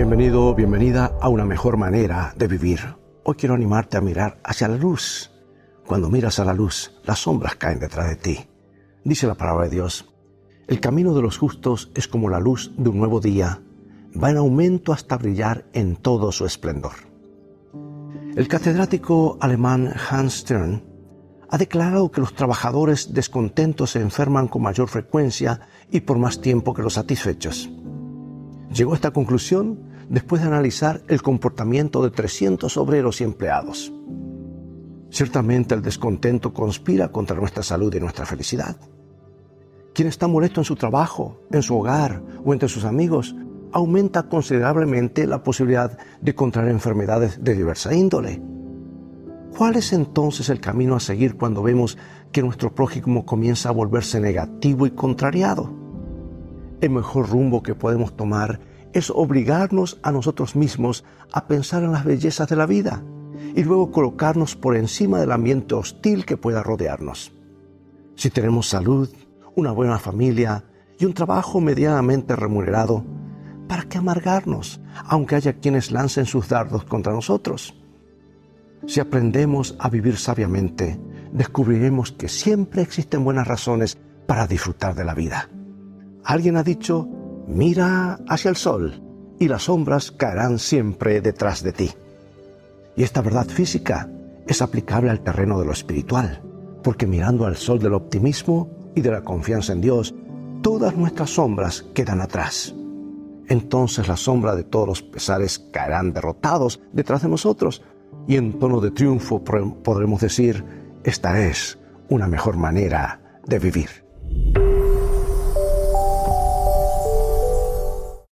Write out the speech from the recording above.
Bienvenido, bienvenida a una mejor manera de vivir. Hoy quiero animarte a mirar hacia la luz. Cuando miras a la luz, las sombras caen detrás de ti. Dice la palabra de Dios, el camino de los justos es como la luz de un nuevo día, va en aumento hasta brillar en todo su esplendor. El catedrático alemán Hans Stern ha declarado que los trabajadores descontentos se enferman con mayor frecuencia y por más tiempo que los satisfechos. Llegó a esta conclusión después de analizar el comportamiento de 300 obreros y empleados. Ciertamente el descontento conspira contra nuestra salud y nuestra felicidad. Quien está molesto en su trabajo, en su hogar o entre sus amigos, aumenta considerablemente la posibilidad de contraer enfermedades de diversa índole. ¿Cuál es entonces el camino a seguir cuando vemos que nuestro prójimo comienza a volverse negativo y contrariado? El mejor rumbo que podemos tomar es obligarnos a nosotros mismos a pensar en las bellezas de la vida y luego colocarnos por encima del ambiente hostil que pueda rodearnos. Si tenemos salud, una buena familia y un trabajo medianamente remunerado, ¿para qué amargarnos, aunque haya quienes lancen sus dardos contra nosotros? Si aprendemos a vivir sabiamente, descubriremos que siempre existen buenas razones para disfrutar de la vida. Alguien ha dicho, mira hacia el sol y las sombras caerán siempre detrás de ti. Y esta verdad física es aplicable al terreno de lo espiritual, porque mirando al sol del optimismo y de la confianza en Dios, todas nuestras sombras quedan atrás. Entonces la sombra de todos los pesares caerán derrotados detrás de nosotros y en tono de triunfo podremos decir, esta es una mejor manera de vivir.